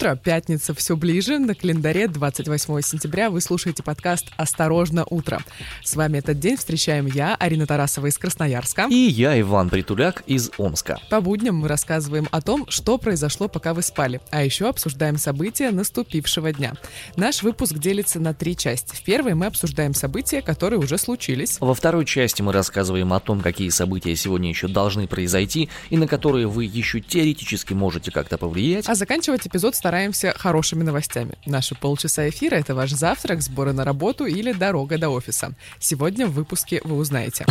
Утро, пятница все ближе, на календаре 28 сентября вы слушаете подкаст «Осторожно, утро». С вами этот день встречаем я, Арина Тарасова из Красноярска. И я, Иван Притуляк из Омска. По будням мы рассказываем о том, что произошло, пока вы спали, а еще обсуждаем события наступившего дня. Наш выпуск делится на три части. В первой мы обсуждаем события, которые уже случились. Во второй части мы рассказываем о том, какие события сегодня еще должны произойти и на которые вы еще теоретически можете как-то повлиять. А заканчивать эпизод стараемся хорошими новостями. Наши полчаса эфира — это ваш завтрак, сборы на работу или дорога до офиса. Сегодня в выпуске вы узнаете.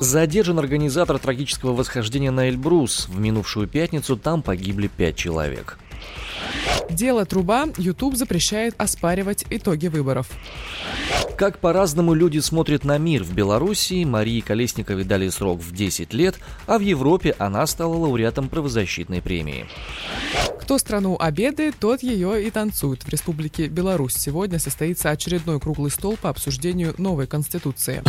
Задержан организатор трагического восхождения на Эльбрус. В минувшую пятницу там погибли пять человек. Дело труба. YouTube запрещает оспаривать итоги выборов. Как по-разному люди смотрят на мир в Белоруссии, Марии Колесниковой дали срок в 10 лет, а в Европе она стала лауреатом правозащитной премии. Кто страну обедает, тот ее и танцует. В Республике Беларусь сегодня состоится очередной круглый стол по обсуждению новой конституции.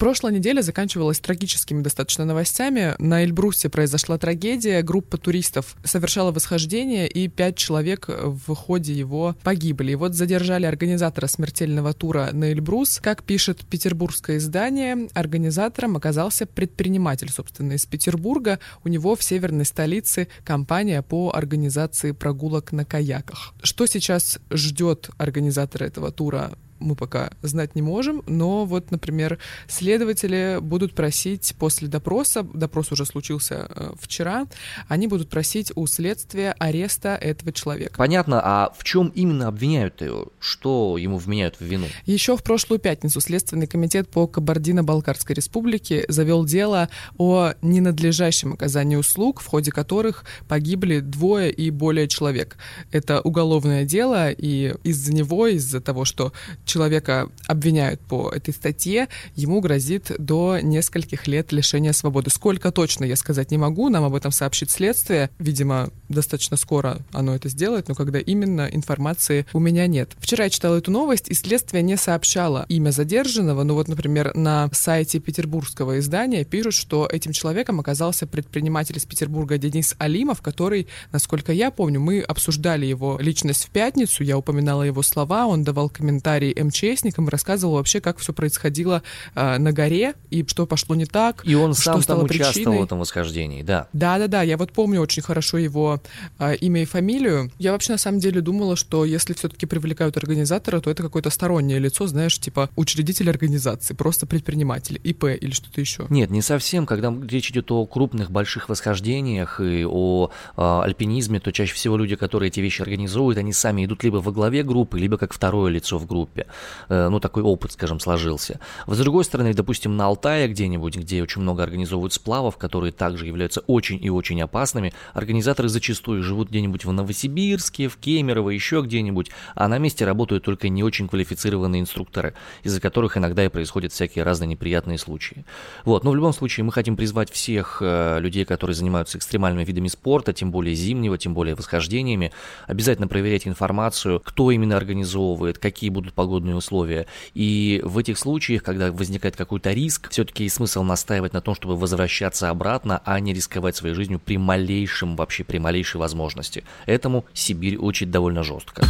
Прошлая неделя заканчивалась трагическими достаточно новостями. На Эльбрусе произошла трагедия. Группа туристов совершала восхождение, и пять человек в ходе его погибли. И вот задержали организатора смертельного тура на Эльбрус. Как пишет петербургское издание, организатором оказался предприниматель, собственно, из Петербурга. У него в северной столице компания по организации прогулок на каяках. Что сейчас ждет организатора этого тура мы пока знать не можем, но вот, например, следователи будут просить после допроса, допрос уже случился э, вчера, они будут просить у следствия ареста этого человека. Понятно, а в чем именно обвиняют его? Что ему вменяют в вину? Еще в прошлую пятницу Следственный комитет по Кабардино-Балкарской республике завел дело о ненадлежащем оказании услуг, в ходе которых погибли двое и более человек. Это уголовное дело, и из-за него, из-за того, что человека обвиняют по этой статье, ему грозит до нескольких лет лишения свободы. Сколько точно, я сказать не могу, нам об этом сообщит следствие. Видимо, достаточно скоро оно это сделает, но когда именно, информации у меня нет. Вчера я читала эту новость, и следствие не сообщало имя задержанного, но вот, например, на сайте петербургского издания пишут, что этим человеком оказался предприниматель из Петербурга Денис Алимов, который, насколько я помню, мы обсуждали его личность в пятницу, я упоминала его слова, он давал комментарии МЧСникам рассказывал вообще, как все происходило э, на горе и что пошло не так. И он сам там участвовал причиной. в этом восхождении, да. Да-да-да, я вот помню очень хорошо его э, имя и фамилию. Я вообще на самом деле думала, что если все-таки привлекают организатора, то это какое-то стороннее лицо, знаешь, типа учредитель организации, просто предприниматель, ИП или что-то еще. Нет, не совсем. Когда речь идет о крупных больших восхождениях и о э, альпинизме, то чаще всего люди, которые эти вещи организуют, они сами идут либо во главе группы, либо как второе лицо в группе. Э, ну, такой опыт, скажем, сложился. С другой стороны, допустим, на Алтае где-нибудь, где очень много организовывают сплавов, которые также являются очень и очень опасными, организаторы зачастую живут где-нибудь в Новосибирске, в Кемерово, еще где-нибудь, а на месте работают только не очень квалифицированные инструкторы, из-за которых иногда и происходят всякие разные неприятные случаи. Вот, но в любом случае мы хотим призвать всех э, людей, которые занимаются экстремальными видами спорта, тем более зимнего, тем более восхождениями, обязательно проверять информацию, кто именно организовывает, какие будут погодные условия. И в этих случаях, когда возникает какой-то риск, все-таки есть смысл настаивать на том, чтобы возвращаться обратно, а не рисковать своей жизнью при малейшем, вообще при малейшей возможности. Этому Сибирь учит довольно жестко.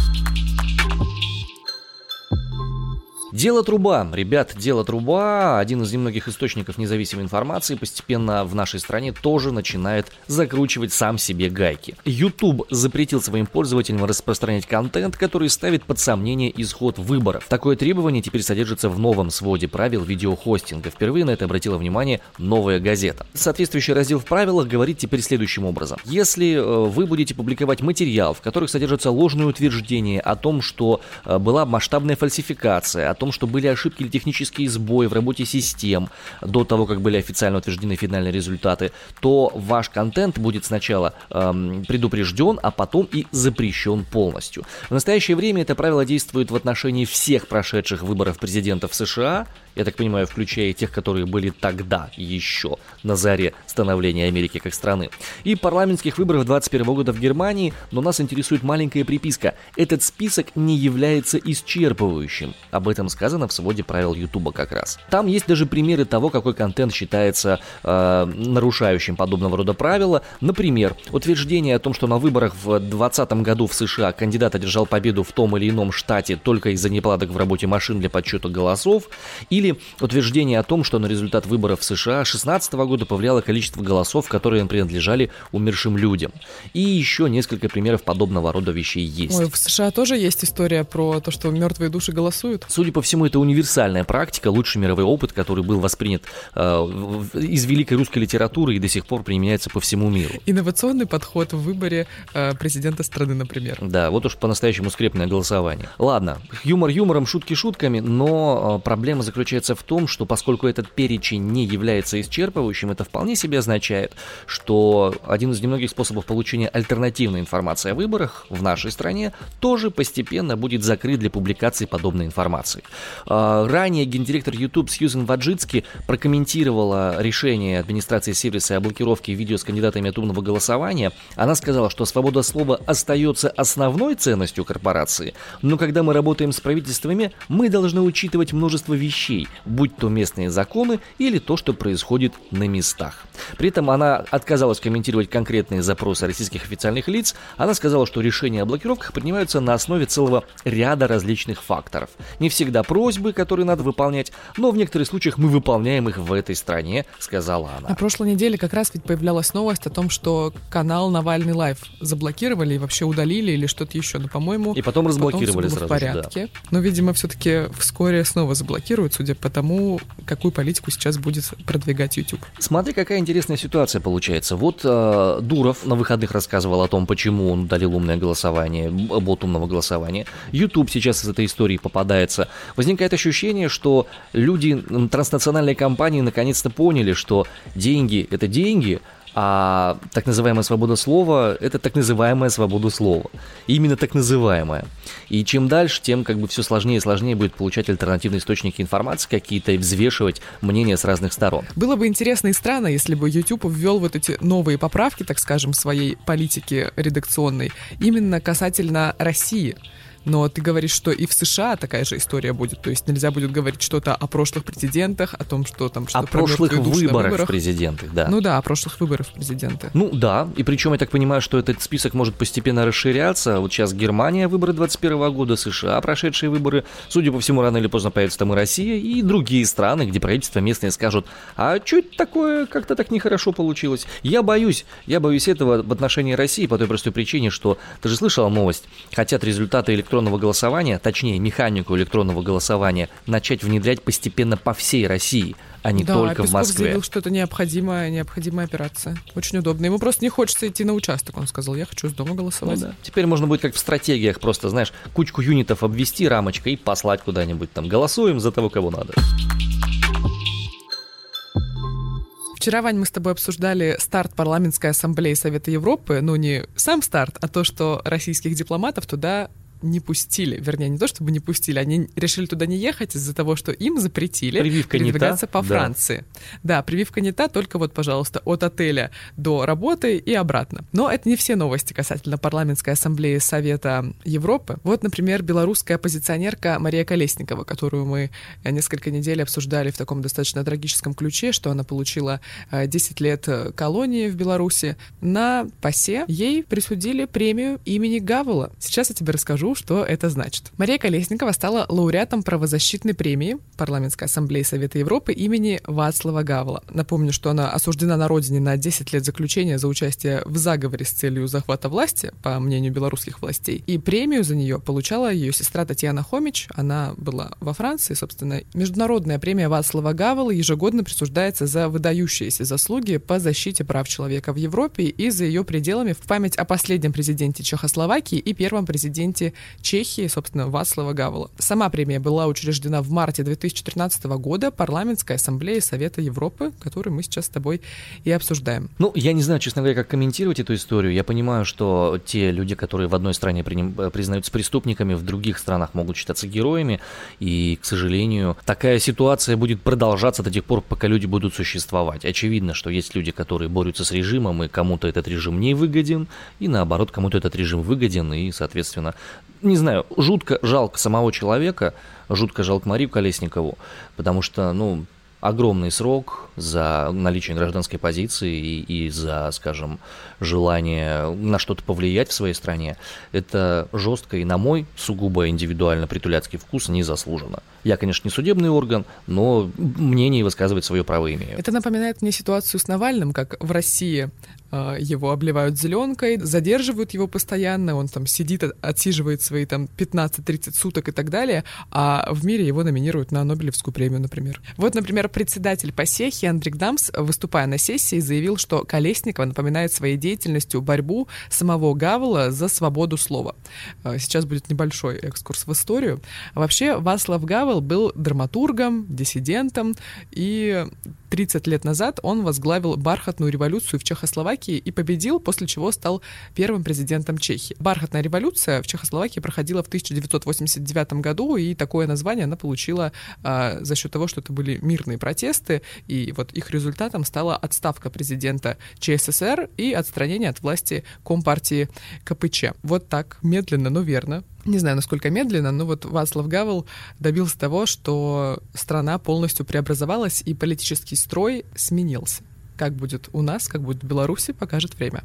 Дело труба. Ребят, дело труба, один из немногих источников независимой информации, постепенно в нашей стране тоже начинает закручивать сам себе гайки. YouTube запретил своим пользователям распространять контент, который ставит под сомнение исход выборов. Такое требование теперь содержится в новом своде правил видеохостинга. Впервые на это обратила внимание новая газета. Соответствующий раздел в правилах говорит теперь следующим образом. Если э, вы будете публиковать материал, в которых содержатся ложные утверждения о том, что э, была масштабная фальсификация, о том, что были ошибки или технические сбои в работе систем до того, как были официально утверждены финальные результаты, то ваш контент будет сначала эм, предупрежден, а потом и запрещен полностью. В настоящее время это правило действует в отношении всех прошедших выборов президента в США я так понимаю, включая тех, которые были тогда еще на заре становления Америки как страны, и парламентских выборов 21 года в Германии, но нас интересует маленькая приписка. Этот список не является исчерпывающим. Об этом сказано в своде правил Ютуба как раз. Там есть даже примеры того, какой контент считается э, нарушающим подобного рода правила. Например, утверждение о том, что на выборах в 2020 году в США кандидат одержал победу в том или ином штате только из-за неполадок в работе машин для подсчета голосов, или утверждение о том, что на результат выборов в США 2016 года повлияло количество голосов, которые принадлежали умершим людям. И еще несколько примеров подобного рода вещей есть. Ой, в США тоже есть история про то, что мертвые души голосуют? Судя по всему, это универсальная практика, лучший мировой опыт, который был воспринят э, из великой русской литературы и до сих пор применяется по всему миру. Инновационный подход в выборе э, президента страны, например. Да, вот уж по-настоящему скрепное голосование. Ладно, юмор юмором, шутки шутками, но э, проблема заключается в том, что поскольку этот перечень не является исчерпывающим, это вполне себе означает, что один из немногих способов получения альтернативной информации о выборах в нашей стране тоже постепенно будет закрыт для публикации подобной информации. Э, ранее гендиректор YouTube Сьюзен Ваджицки прокомментировала решение администрации сервиса о блокировке видео с кандидатами от умного голосования. Она сказала, что свобода слова остается основной ценностью корпорации, но когда мы работаем с правительствами, мы должны учитывать множество вещей, будь то местные законы или то, что происходит на местах. При этом она отказалась комментировать конкретные запросы российских официальных лиц. Она сказала, что решения о блокировках принимаются на основе целого ряда различных факторов. Не всегда просьбы, которые надо выполнять, но в некоторых случаях мы выполняем их в этой стране, сказала она. На прошлой неделе как раз ведь появлялась новость о том, что канал Навальный Лайв заблокировали и вообще удалили или что-то еще. Но, по-моему, и потом разблокировали потом сразу. в порядке. Да. Но, видимо, все-таки вскоре снова заблокируют, судя по тому, какую политику сейчас будет продвигать YouTube. Смотри, какая интересная ситуация получается. Вот э, Дуров на выходных рассказывал о том, почему он удалил умное голосование, бот умного голосования. YouTube сейчас из этой истории попадается. Возникает ощущение, что люди, транснациональные компании наконец-то поняли, что деньги — это деньги, а так называемая свобода слова – это так называемая свобода слова. именно так называемая. И чем дальше, тем как бы все сложнее и сложнее будет получать альтернативные источники информации какие-то и взвешивать мнения с разных сторон. Было бы интересно и странно, если бы YouTube ввел вот эти новые поправки, так скажем, своей политики редакционной именно касательно России. Но ты говоришь, что и в США такая же история будет. То есть нельзя будет говорить что-то о прошлых президентах, о том, что там что О прошлых выборах, выборах президенты, да. Ну да, о прошлых выборах в президенты. Ну да, и причем я так понимаю, что этот список может постепенно расширяться. Вот сейчас Германия, выборы 21 года, США, прошедшие выборы. Судя по всему, рано или поздно появится там и Россия, и другие страны, где правительство местные скажут, а это такое, как-то так нехорошо получилось. Я боюсь, я боюсь этого в отношении России по той простой причине, что, ты же слышала новость, хотят результаты электронных электронного голосования, точнее механику электронного голосования, начать внедрять постепенно по всей России, а не да, только Песков в Москве. заявил, что это необходимая, необходимая операция. Очень удобно. Ему просто не хочется идти на участок. Он сказал, я хочу с дома голосовать. Ну, да. Теперь можно будет как в стратегиях просто, знаешь, кучку юнитов обвести рамочкой и послать куда-нибудь там. Голосуем за того, кого надо. Вчера, Вань, мы с тобой обсуждали старт парламентской ассамблеи Совета Европы. Ну, не сам старт, а то, что российских дипломатов туда не пустили, вернее, не то чтобы не пустили, они решили туда не ехать из-за того, что им запретили прививка передвигаться по Франции. Да. да, прививка не та, только вот, пожалуйста, от отеля до работы и обратно. Но это не все новости касательно парламентской ассамблеи Совета Европы. Вот, например, белорусская оппозиционерка Мария Колесникова, которую мы несколько недель обсуждали в таком достаточно трагическом ключе, что она получила 10 э, лет э, колонии в Беларуси. На ПАСЕ ей присудили премию имени Гавела. Сейчас я тебе расскажу, что это значит. Мария Колесникова стала лауреатом правозащитной премии Парламентской ассамблеи Совета Европы имени Вацлава Гавла. Напомню, что она осуждена на родине на 10 лет заключения за участие в заговоре с целью захвата власти, по мнению белорусских властей. И премию за нее получала ее сестра Татьяна Хомич. Она была во Франции, собственно. Международная премия Вацлава Гавела ежегодно присуждается за выдающиеся заслуги по защите прав человека в Европе и за ее пределами в память о последнем президенте Чехословакии и первом президенте Чехии, собственно, Вацлава Гавела. Сама премия была учреждена в марте 2013 года парламентской ассамблеей Совета Европы, которую мы сейчас с тобой и обсуждаем. Ну, я не знаю, честно говоря, как комментировать эту историю. Я понимаю, что те люди, которые в одной стране признаются преступниками, в других странах могут считаться героями, и, к сожалению, такая ситуация будет продолжаться до тех пор, пока люди будут существовать. Очевидно, что есть люди, которые борются с режимом, и кому-то этот режим не выгоден, и наоборот, кому-то этот режим выгоден, и, соответственно, не знаю, жутко жалко самого человека, жутко жалко Марию Колесникову, потому что, ну, огромный срок за наличие гражданской позиции и, и за, скажем, желание на что-то повлиять в своей стране, это жестко и на мой сугубо индивидуально притуляцкий вкус не заслужено. Я, конечно, не судебный орган, но мнение высказывать свое право имею. Это напоминает мне ситуацию с Навальным, как в России его обливают зеленкой, задерживают его постоянно, он там сидит, отсиживает свои там 15-30 суток и так далее, а в мире его номинируют на Нобелевскую премию, например. Вот, например, председатель Посехи Андрей Гдамс, выступая на сессии, заявил, что Колесникова напоминает своей деятельностью борьбу самого Гавела за свободу слова. А, сейчас будет небольшой экскурс в историю. Вообще, Васлав Гавел был драматургом, диссидентом, и 30 лет назад он возглавил бархатную революцию в Чехословакии и победил, после чего стал первым президентом Чехии. Бархатная революция в Чехословакии проходила в 1989 году, и такое название она получила а, за счет того, что это были мирные протесты, и вот их результатом стала отставка президента ЧССР и отстранение от власти Компартии КПЧ. Вот так, медленно, но верно, не знаю, насколько медленно, но вот Вацлав Гавел добился того, что страна полностью преобразовалась и политический строй сменился. Как будет у нас, как будет в Беларуси, покажет время.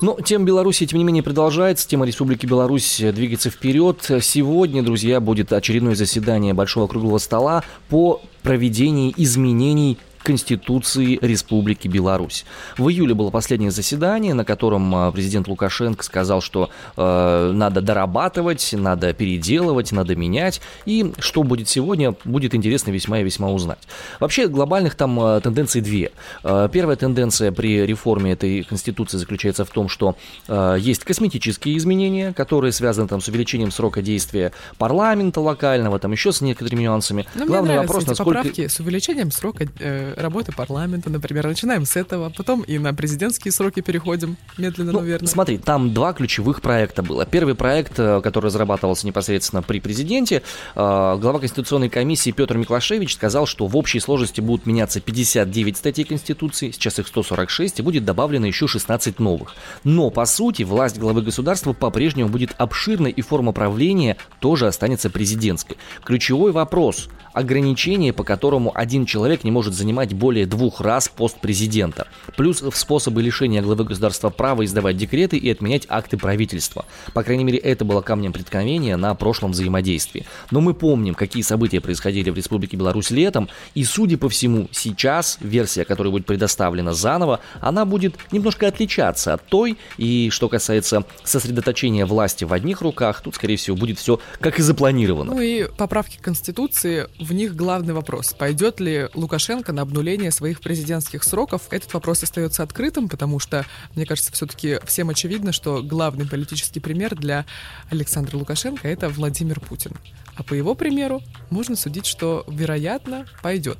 Но тема Беларуси, тем не менее, продолжается. Тема Республики Беларусь двигается вперед. Сегодня, друзья, будет очередное заседание Большого круглого стола по проведению изменений Конституции Республики Беларусь. В июле было последнее заседание, на котором а, президент Лукашенко сказал, что э, надо дорабатывать, надо переделывать, надо менять. И что будет сегодня, будет интересно весьма и весьма узнать. Вообще глобальных там э, тенденций две. Э, первая тенденция при реформе этой Конституции заключается в том, что э, есть косметические изменения, которые связаны там с увеличением срока действия парламента локального, там еще с некоторыми нюансами. Но ну, Главный вопрос, насколько... поправки с увеличением срока э, работы парламента, например. Начинаем с этого, потом и на президентские сроки переходим медленно, ну, наверное. Смотри, там два ключевых проекта было. Первый проект, э, который разрабатывался непосредственно при президенте, э, глава Конституционной комиссии Петр Миклашевич сказал, что в общей сложности будут меняться 59 статей Конституции, сейчас их 146, и будет добавлено еще 16 новых. Но, по сути, власть главы государства по-прежнему будет обширной, и форма правления тоже останется президентской. Ключевой вопрос – ограничение, по которому один человек не может занимать более двух раз пост президента, плюс способы лишения главы государства права издавать декреты и отменять акты правительства. По крайней мере, это было камнем преткновения на прошлом взаимодействии. Но мы помним, какие события происходили в Республике Беларусь летом, и, судя по всему, сейчас версия, которая будет предоставлена заново, она будет немножко отличаться от той, и что касается сосредоточения власти в одних руках, тут, скорее всего, будет все как и запланировано. Ну и поправки Конституции в них главный вопрос. Пойдет ли Лукашенко на обнуление своих президентских сроков? Этот вопрос остается открытым, потому что, мне кажется, все-таки всем очевидно, что главный политический пример для Александра Лукашенко — это Владимир Путин. А по его примеру можно судить, что, вероятно, пойдет.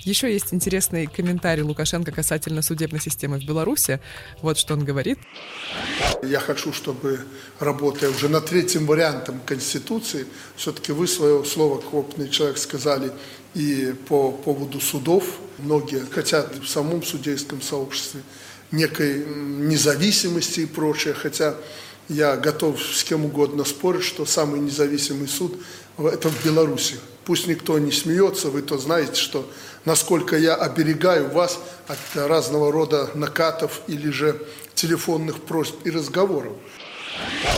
Еще есть интересный комментарий Лукашенко касательно судебной системы в Беларуси. Вот что он говорит. Я хочу, чтобы, работая уже над третьим вариантом Конституции, все-таки вы свое слово, крупный человек, сказали и по поводу судов. Многие хотят в самом судейском сообществе некой независимости и прочее, хотя я готов с кем угодно спорить, что самый независимый суд – это в Беларуси. Пусть никто не смеется, вы то знаете, что насколько я оберегаю вас от разного рода накатов или же телефонных просьб и разговоров.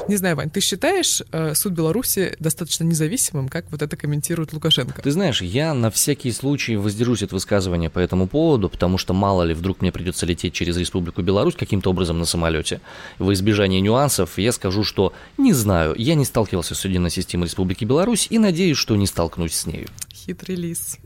Не знаю, Вань, ты считаешь э, суд Беларуси достаточно независимым, как вот это комментирует Лукашенко? Ты знаешь, я на всякий случай воздержусь от высказывания по этому поводу, потому что мало ли вдруг мне придется лететь через Республику Беларусь каким-то образом на самолете. Во избежание нюансов я скажу, что не знаю, я не сталкивался с судебной системой Республики Беларусь и надеюсь, что не столкнусь с нею Хитрый лис.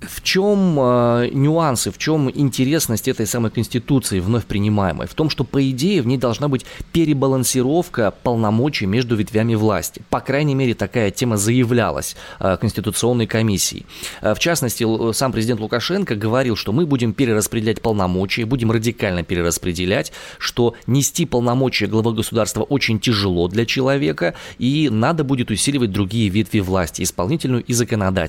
В чем э, нюансы, в чем интересность этой самой конституции вновь принимаемой? В том, что по идее в ней должна быть перебалансировка полномочий между ветвями власти. По крайней мере, такая тема заявлялась э, Конституционной комиссией. Э, в частности, сам президент Лукашенко говорил, что мы будем перераспределять полномочия, будем радикально перераспределять, что нести полномочия главы государства очень тяжело для человека, и надо будет усиливать другие ветви власти, исполнительную и законодательную.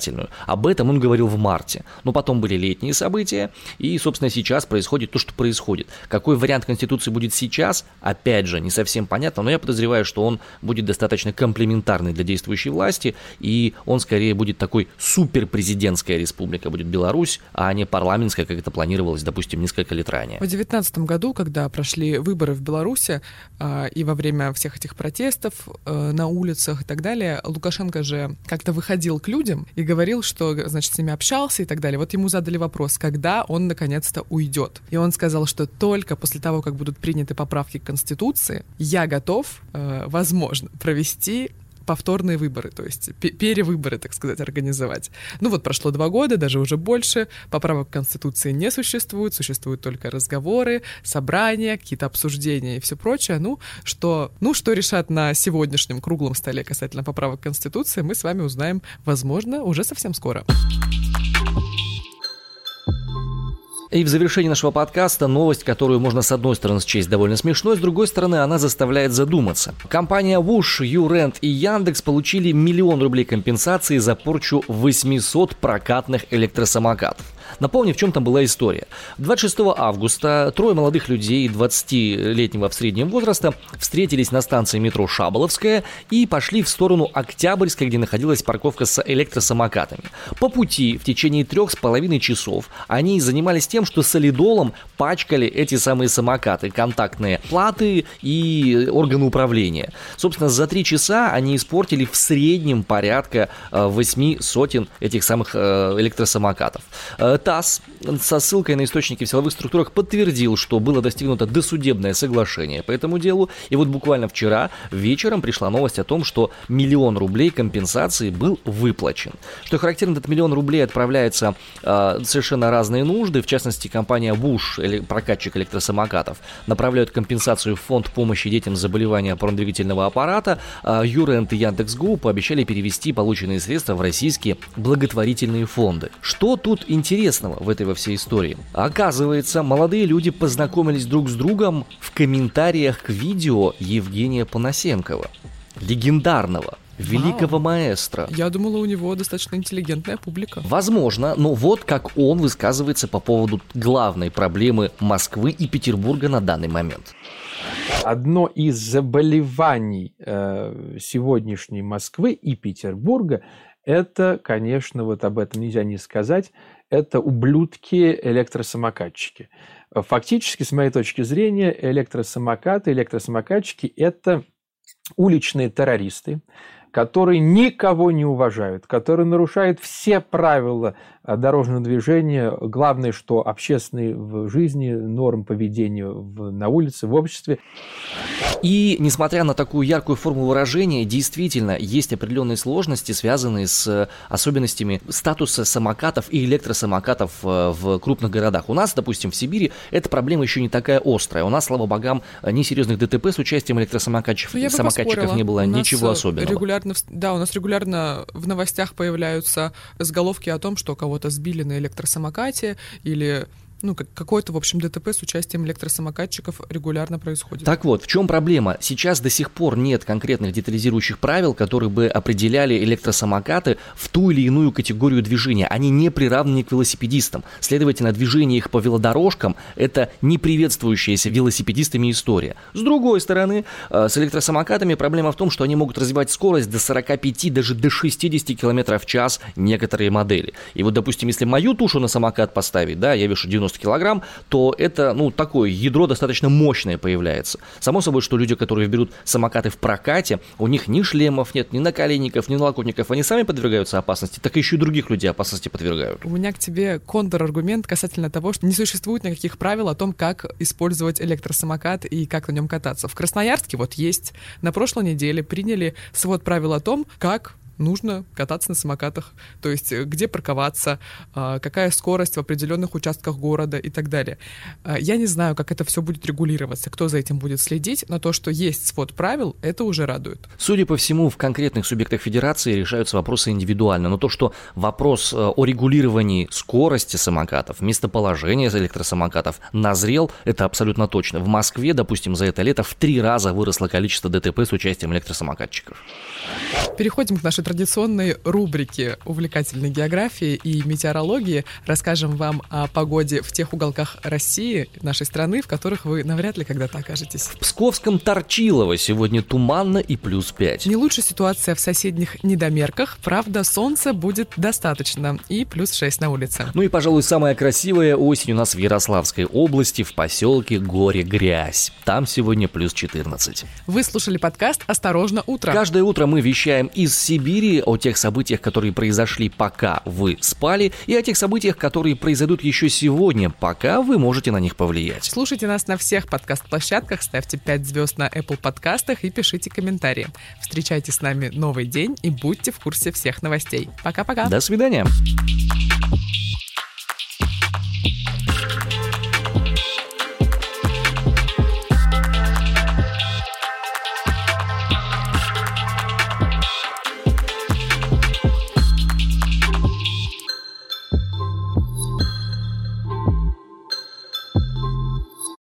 Об этом он говорил в марте. Но потом были летние события, и, собственно, сейчас происходит то, что происходит. Какой вариант Конституции будет сейчас, опять же, не совсем понятно, но я подозреваю, что он будет достаточно комплементарный для действующей власти, и он скорее будет такой суперпрезидентская республика, будет Беларусь, а не парламентская, как это планировалось, допустим, несколько лет ранее. В 2019 году, когда прошли выборы в Беларуси, а, и во время всех этих протестов э, на улицах и так далее, Лукашенко же как-то выходил к людям и говорил, что, значит, с ними общался и так далее. Вот ему задали вопрос, когда он наконец-то уйдет. И он сказал, что только после того, как будут приняты поправки к Конституции, я готов, э, возможно, провести повторные выборы, то есть перевыборы, так сказать, организовать. Ну вот прошло два года, даже уже больше, поправок к Конституции не существует, существуют только разговоры, собрания, какие-то обсуждения и все прочее. Ну что, ну, что решат на сегодняшнем круглом столе касательно поправок к Конституции, мы с вами узнаем, возможно, уже совсем скоро. И в завершении нашего подкаста новость, которую можно с одной стороны счесть довольно смешной, с другой стороны она заставляет задуматься. Компания Wush, YouRent и Яндекс получили миллион рублей компенсации за порчу 800 прокатных электросамокатов. Напомню, в чем там была история. 26 августа трое молодых людей 20-летнего в среднем возраста встретились на станции метро Шаболовская и пошли в сторону Октябрьской, где находилась парковка с электросамокатами. По пути в течение трех с половиной часов они занимались тем, что солидолом пачкали эти самые самокаты, контактные платы и органы управления. Собственно, за три часа они испортили в среднем порядка 8 э, сотен этих самых э, электросамокатов. Э, ТАСС со ссылкой на источники в силовых структурах подтвердил, что было достигнуто досудебное соглашение по этому делу. И вот буквально вчера вечером пришла новость о том, что миллион рублей компенсации был выплачен. Что характерно, этот миллион рублей отправляется э, совершенно разные нужды. В частности, компания Буш, прокатчик электросамокатов, направляют компенсацию в фонд помощи детям с заболеванием опорно-двигательного аппарата. А Юрент и Яндекс.Гу пообещали перевести полученные средства в российские благотворительные фонды. Что тут интересно? Интересного в этой во всей истории? Оказывается, молодые люди познакомились друг с другом в комментариях к видео Евгения Панасенкова, легендарного великого Вау. маэстро. Я думала, у него достаточно интеллигентная публика. Возможно, но вот как он высказывается по поводу главной проблемы Москвы и Петербурга на данный момент. Одно из заболеваний э, сегодняшней Москвы и Петербурга это, конечно, вот об этом нельзя не сказать, это ублюдки-электросамокатчики. Фактически, с моей точки зрения, электросамокаты, электросамокатчики – это уличные террористы, которые никого не уважают, которые нарушают все правила а дорожного движения. Главное, что общественные в жизни, норм поведения в, на улице, в обществе. И, несмотря на такую яркую форму выражения, действительно есть определенные сложности, связанные с особенностями статуса самокатов и электросамокатов э, в крупных городах. У нас, допустим, в Сибири эта проблема еще не такая острая. У нас, слава богам, несерьезных ДТП с участием электросамокатчиков ну, самокатчиков не было, ничего э, особенного. Регулярно, да, у нас регулярно в новостях появляются заголовки о том, что кого-то сбили на электросамокате или ну, какое-то, в общем, ДТП с участием электросамокатчиков регулярно происходит. Так вот, в чем проблема? Сейчас до сих пор нет конкретных детализирующих правил, которые бы определяли электросамокаты в ту или иную категорию движения. Они не приравнены к велосипедистам. Следовательно, движение их по велодорожкам – это не приветствующаяся велосипедистами история. С другой стороны, э, с электросамокатами проблема в том, что они могут развивать скорость до 45, даже до 60 км в час некоторые модели. И вот, допустим, если мою тушу на самокат поставить, да, я вешу 90 90 килограмм, то это, ну, такое ядро достаточно мощное появляется. Само собой, что люди, которые берут самокаты в прокате, у них ни шлемов нет, ни наколенников, ни налокотников, они сами подвергаются опасности, так еще и других людей опасности подвергают. У меня к тебе контраргумент касательно того, что не существует никаких правил о том, как использовать электросамокат и как на нем кататься. В Красноярске вот есть. На прошлой неделе приняли свод правил о том, как нужно кататься на самокатах. То есть э, где парковаться, а, какая скорость в определенных участках города и так далее. А, я не знаю, как это все будет регулироваться, кто за этим будет следить, но то, что есть свод правил, это уже радует. Судя по всему, в конкретных субъектах федерации решаются вопросы индивидуально, но то, что вопрос э, о регулировании скорости самокатов, местоположения электросамокатов назрел, это абсолютно точно. В Москве, допустим, за это лето в три раза выросло количество ДТП с участием электросамокатчиков. Переходим к нашей традиционной рубрике увлекательной географии и метеорологии. Расскажем вам о погоде в тех уголках России, нашей страны, в которых вы навряд ли когда-то окажетесь. В Псковском Торчилово сегодня туманно и плюс 5. Не лучше ситуация в соседних недомерках. Правда, солнца будет достаточно и плюс 6 на улице. Ну и, пожалуй, самая красивая осень у нас в Ярославской области, в поселке Горе-Грязь. Там сегодня плюс 14. Вы слушали подкаст «Осторожно, утро». Каждое утро мы вещаем из Сибири о тех событиях, которые произошли, пока вы спали, и о тех событиях, которые произойдут еще сегодня, пока вы можете на них повлиять. Слушайте нас на всех подкаст-площадках, ставьте 5 звезд на Apple подкастах и пишите комментарии. Встречайте с нами новый день и будьте в курсе всех новостей. Пока-пока. До свидания.